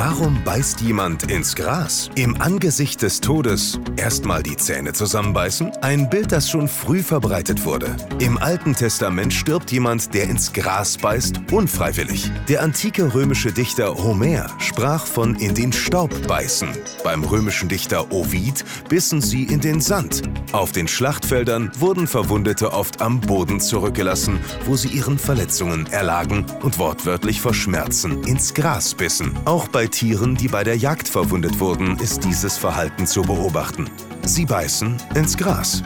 Warum beißt jemand ins Gras? Im Angesicht des Todes erstmal die Zähne zusammenbeißen? Ein Bild, das schon früh verbreitet wurde. Im Alten Testament stirbt jemand, der ins Gras beißt, unfreiwillig. Der antike römische Dichter Homer sprach von in den Staub beißen. Beim römischen Dichter Ovid bissen sie in den Sand. Auf den Schlachtfeldern wurden Verwundete oft am Boden zurückgelassen, wo sie ihren Verletzungen erlagen und wortwörtlich vor Schmerzen ins Gras bissen. Auch bei Tieren, die bei der Jagd verwundet wurden, ist dieses Verhalten zu beobachten. Sie beißen ins Gras.